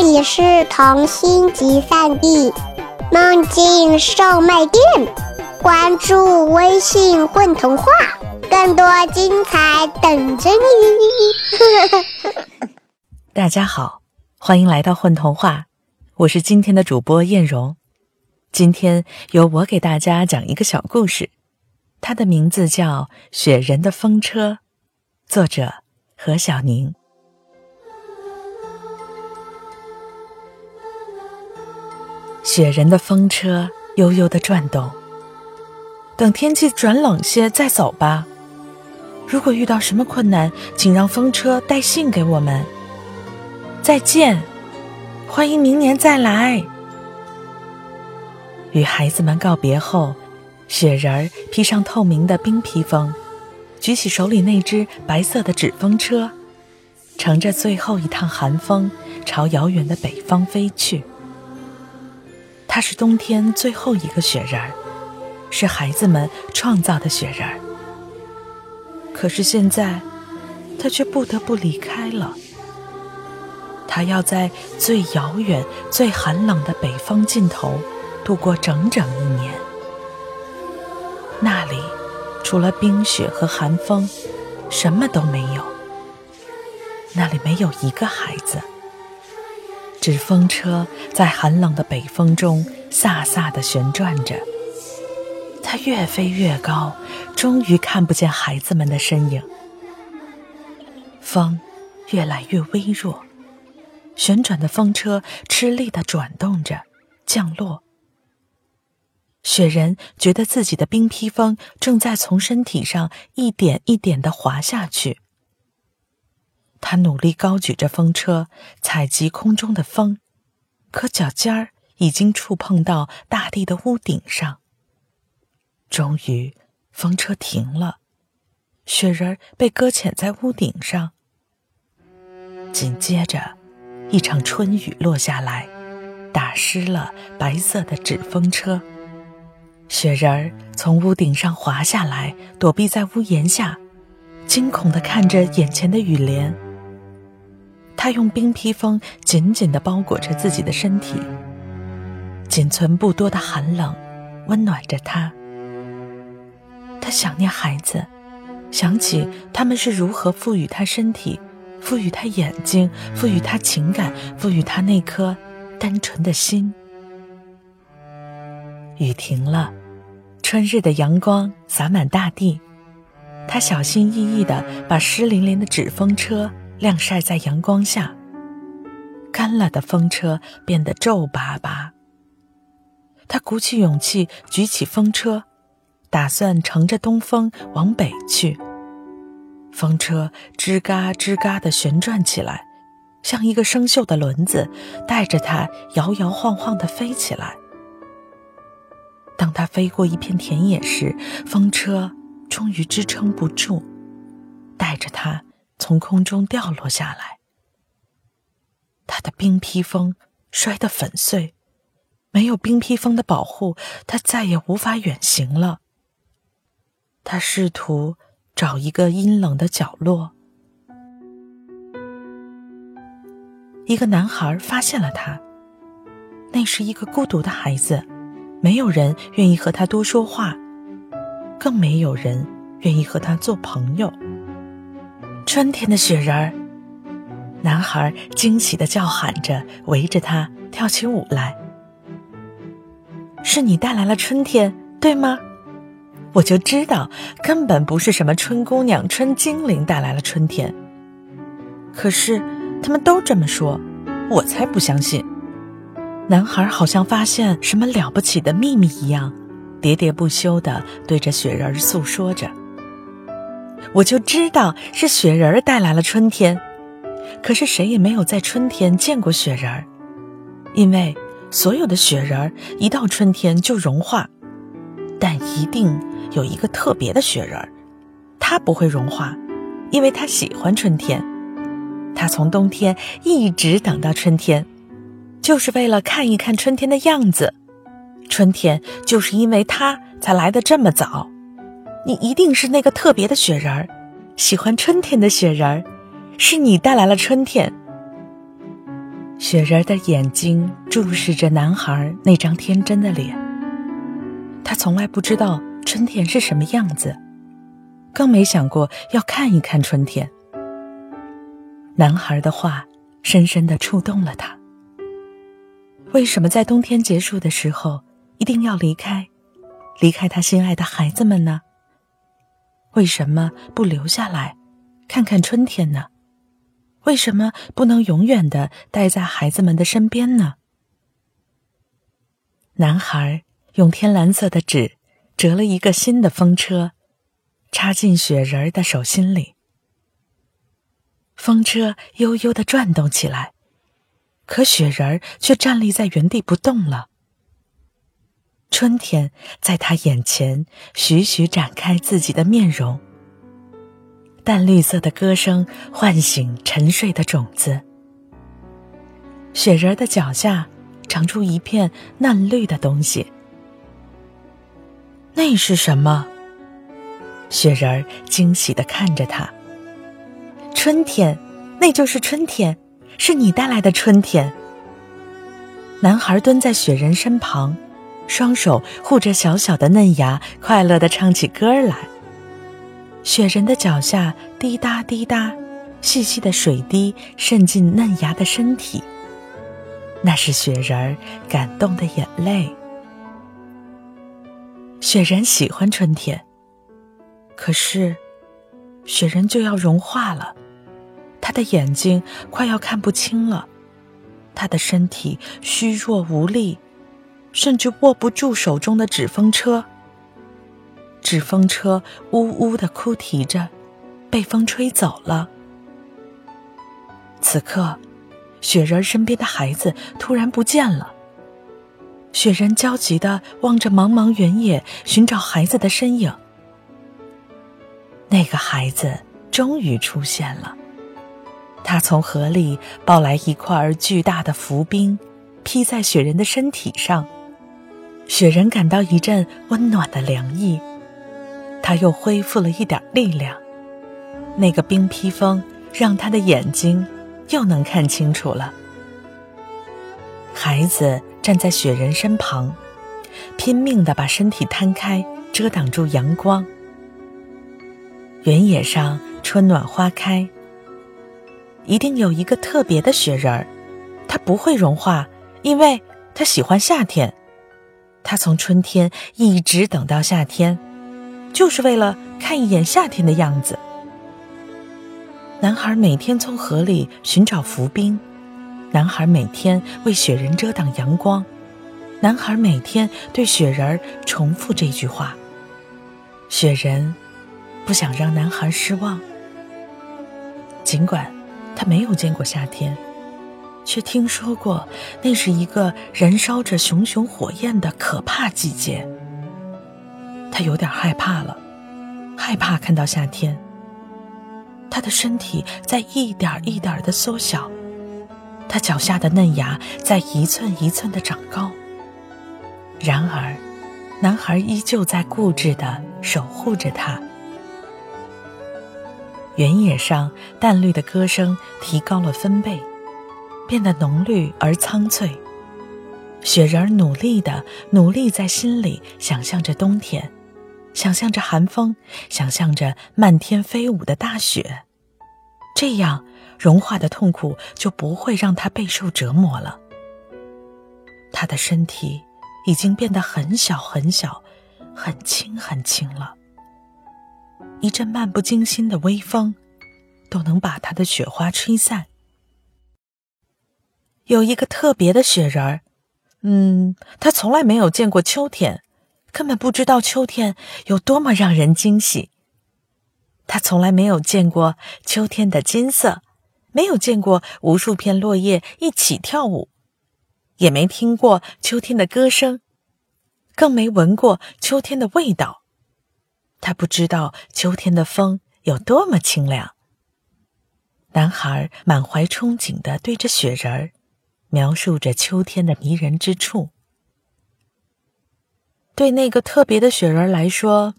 这里是童心集散地，梦境售卖店。关注微信“混童话”，更多精彩等着你。大家好，欢迎来到混童话，我是今天的主播艳荣。今天由我给大家讲一个小故事，它的名字叫《雪人的风车》，作者何小宁。雪人的风车悠悠的转动。等天气转冷些再走吧。如果遇到什么困难，请让风车带信给我们。再见，欢迎明年再来。与孩子们告别后，雪人儿披上透明的冰披风，举起手里那只白色的纸风车，乘着最后一趟寒风，朝遥远的北方飞去。他是冬天最后一个雪人，是孩子们创造的雪人。可是现在，他却不得不离开了。他要在最遥远、最寒冷的北方尽头度过整整一年。那里，除了冰雪和寒风，什么都没有。那里没有一个孩子。纸风车在寒冷的北风中飒飒地旋转着，它越飞越高，终于看不见孩子们的身影。风越来越微弱，旋转的风车吃力地转动着，降落。雪人觉得自己的冰披风正在从身体上一点一点地滑下去。他努力高举着风车，采集空中的风，可脚尖儿已经触碰到大地的屋顶上。终于，风车停了，雪人儿被搁浅在屋顶上。紧接着，一场春雨落下来，打湿了白色的纸风车。雪人儿从屋顶上滑下来，躲避在屋檐下，惊恐地看着眼前的雨帘。他用冰披风紧紧地包裹着自己的身体，仅存不多的寒冷温暖着他。他想念孩子，想起他们是如何赋予他身体，赋予他眼睛，赋予他情感，赋予他那颗单纯的心。雨停了，春日的阳光洒满大地。他小心翼翼地把湿淋淋的纸风车。晾晒在阳光下，干了的风车变得皱巴巴。他鼓起勇气举起风车，打算乘着东风往北去。风车吱嘎吱嘎地旋转起来，像一个生锈的轮子，带着它摇摇晃晃地飞起来。当他飞过一片田野时，风车终于支撑不住，带着他。从空中掉落下来，他的冰披风摔得粉碎。没有冰披风的保护，他再也无法远行了。他试图找一个阴冷的角落。一个男孩发现了他，那是一个孤独的孩子，没有人愿意和他多说话，更没有人愿意和他做朋友。春天的雪人儿，男孩惊喜的叫喊着，围着他跳起舞来。是你带来了春天，对吗？我就知道，根本不是什么春姑娘、春精灵带来了春天。可是他们都这么说，我才不相信。男孩好像发现什么了不起的秘密一样，喋喋不休的对着雪人儿诉说着。我就知道是雪人儿带来了春天，可是谁也没有在春天见过雪人儿，因为所有的雪人儿一到春天就融化，但一定有一个特别的雪人儿，他不会融化，因为他喜欢春天，他从冬天一直等到春天，就是为了看一看春天的样子，春天就是因为他才来的这么早。你一定是那个特别的雪人儿，喜欢春天的雪人儿，是你带来了春天。雪人的眼睛注视着男孩那张天真的脸。他从来不知道春天是什么样子，更没想过要看一看春天。男孩的话深深的触动了他。为什么在冬天结束的时候一定要离开，离开他心爱的孩子们呢？为什么不留下来，看看春天呢？为什么不能永远的待在孩子们的身边呢？男孩用天蓝色的纸折了一个新的风车，插进雪人的手心里。风车悠悠的转动起来，可雪人却站立在原地不动了。春天在他眼前徐徐展开自己的面容。淡绿色的歌声唤醒沉睡的种子。雪人的脚下长出一片嫩绿的东西，那是什么？雪人惊喜的看着他。春天，那就是春天，是你带来的春天。男孩蹲在雪人身旁，双手护着小小的嫩芽，快乐的唱起歌来。雪人的脚下滴答滴答，细细的水滴渗进嫩芽的身体。那是雪人儿感动的眼泪。雪人喜欢春天，可是，雪人就要融化了，他的眼睛快要看不清了，他的身体虚弱无力，甚至握不住手中的纸风车。纸风车呜呜的哭啼着，被风吹走了。此刻，雪人身边的孩子突然不见了。雪人焦急的望着茫茫原野，寻找孩子的身影。那个孩子终于出现了，他从河里抱来一块巨大的浮冰，披在雪人的身体上。雪人感到一阵温暖的凉意。他又恢复了一点力量，那个冰披风让他的眼睛又能看清楚了。孩子站在雪人身旁，拼命的把身体摊开，遮挡住阳光。原野上春暖花开，一定有一个特别的雪人儿，他不会融化，因为他喜欢夏天，他从春天一直等到夏天。就是为了看一眼夏天的样子。男孩每天从河里寻找浮冰，男孩每天为雪人遮挡阳光，男孩每天对雪人重复这句话。雪人不想让男孩失望，尽管他没有见过夏天，却听说过那是一个燃烧着熊熊火焰的可怕季节。他有点害怕了，害怕看到夏天。他的身体在一点一点的缩小，他脚下的嫩芽在一寸一寸的长高。然而，男孩依旧在固执的守护着他。原野上淡绿的歌声提高了分贝，变得浓绿而苍翠。雪人儿努力的努力在心里想象着冬天。想象着寒风，想象着漫天飞舞的大雪，这样融化的痛苦就不会让他备受折磨了。他的身体已经变得很小很小，很轻很轻了。一阵漫不经心的微风，都能把他的雪花吹散。有一个特别的雪人儿，嗯，他从来没有见过秋天。根本不知道秋天有多么让人惊喜。他从来没有见过秋天的金色，没有见过无数片落叶一起跳舞，也没听过秋天的歌声，更没闻过秋天的味道。他不知道秋天的风有多么清凉。男孩满怀憧憬的对着雪人儿描述着秋天的迷人之处。对那个特别的雪人来说，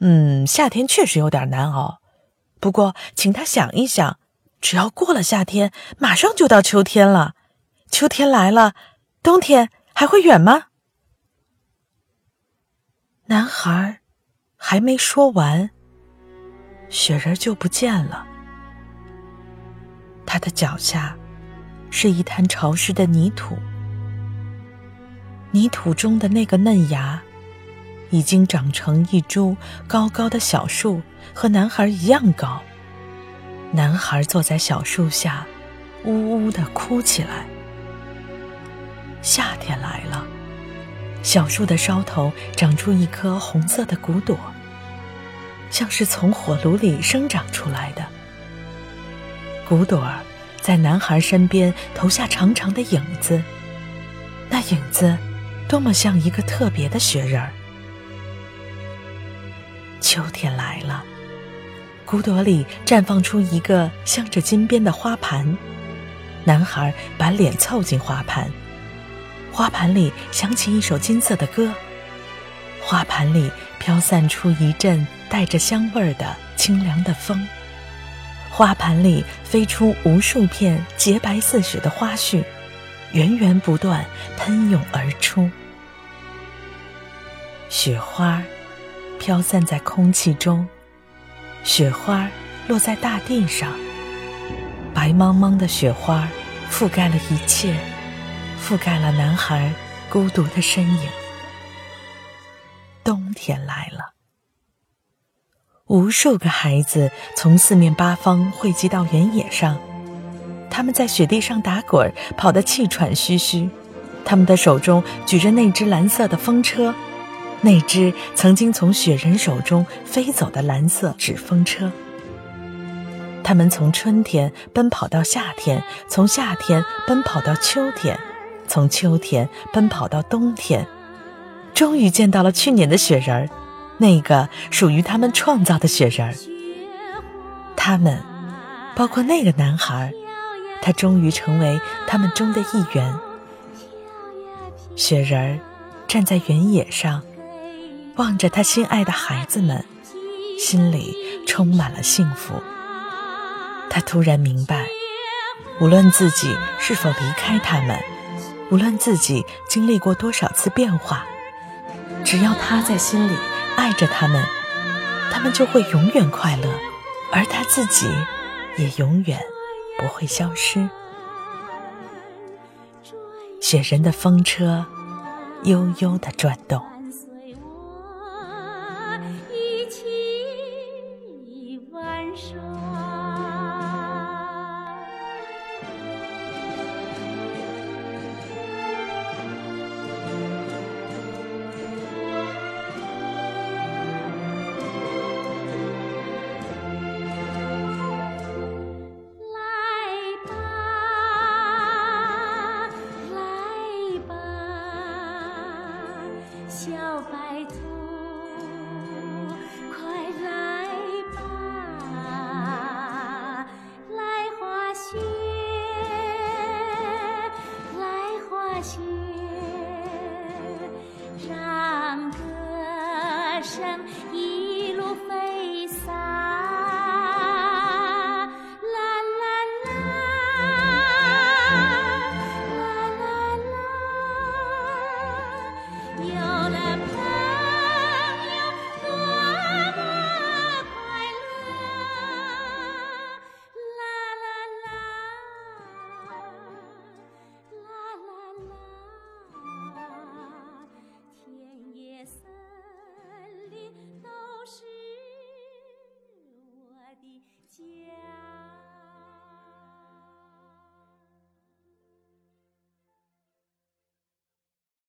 嗯，夏天确实有点难熬。不过，请他想一想，只要过了夏天，马上就到秋天了，秋天来了，冬天还会远吗？男孩还没说完，雪人就不见了。他的脚下是一滩潮湿的泥土，泥土中的那个嫩芽已经长成一株高高的小树，和男孩一样高。男孩坐在小树下，呜呜的哭起来。夏天来了。小树的梢头长出一颗红色的骨朵，像是从火炉里生长出来的。骨朵儿在男孩身边投下长长的影子，那影子多么像一个特别的雪人儿。秋天来了，骨朵里绽放出一个镶着金边的花盘，男孩把脸凑近花盘。花盘里响起一首金色的歌，花盘里飘散出一阵带着香味儿的清凉的风，花盘里飞出无数片洁白似雪的花絮，源源不断喷涌而出。雪花飘散在空气中，雪花落在大地上，白茫茫的雪花覆盖了一切。覆盖了男孩孤独的身影。冬天来了，无数个孩子从四面八方汇集到原野上，他们在雪地上打滚，跑得气喘吁吁。他们的手中举着那只蓝色的风车，那只曾经从雪人手中飞走的蓝色纸风车。他们从春天奔跑到夏天，从夏天奔跑到秋天。从秋天奔跑到冬天，终于见到了去年的雪人儿，那个属于他们创造的雪人儿。他们，包括那个男孩，他终于成为他们中的一员。雪人儿站在原野上，望着他心爱的孩子们，心里充满了幸福。他突然明白，无论自己是否离开他们。无论自己经历过多少次变化，只要他在心里爱着他们，他们就会永远快乐，而他自己也永远不会消失。雪人的风车悠悠的转动。